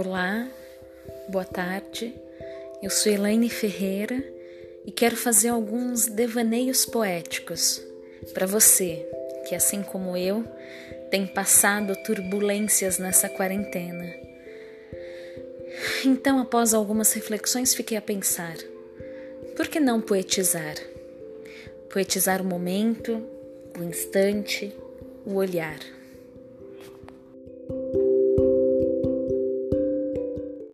Olá, boa tarde. Eu sou Elaine Ferreira e quero fazer alguns devaneios poéticos para você que, assim como eu, tem passado turbulências nessa quarentena. Então, após algumas reflexões, fiquei a pensar: por que não poetizar? Poetizar o momento, o instante, o olhar.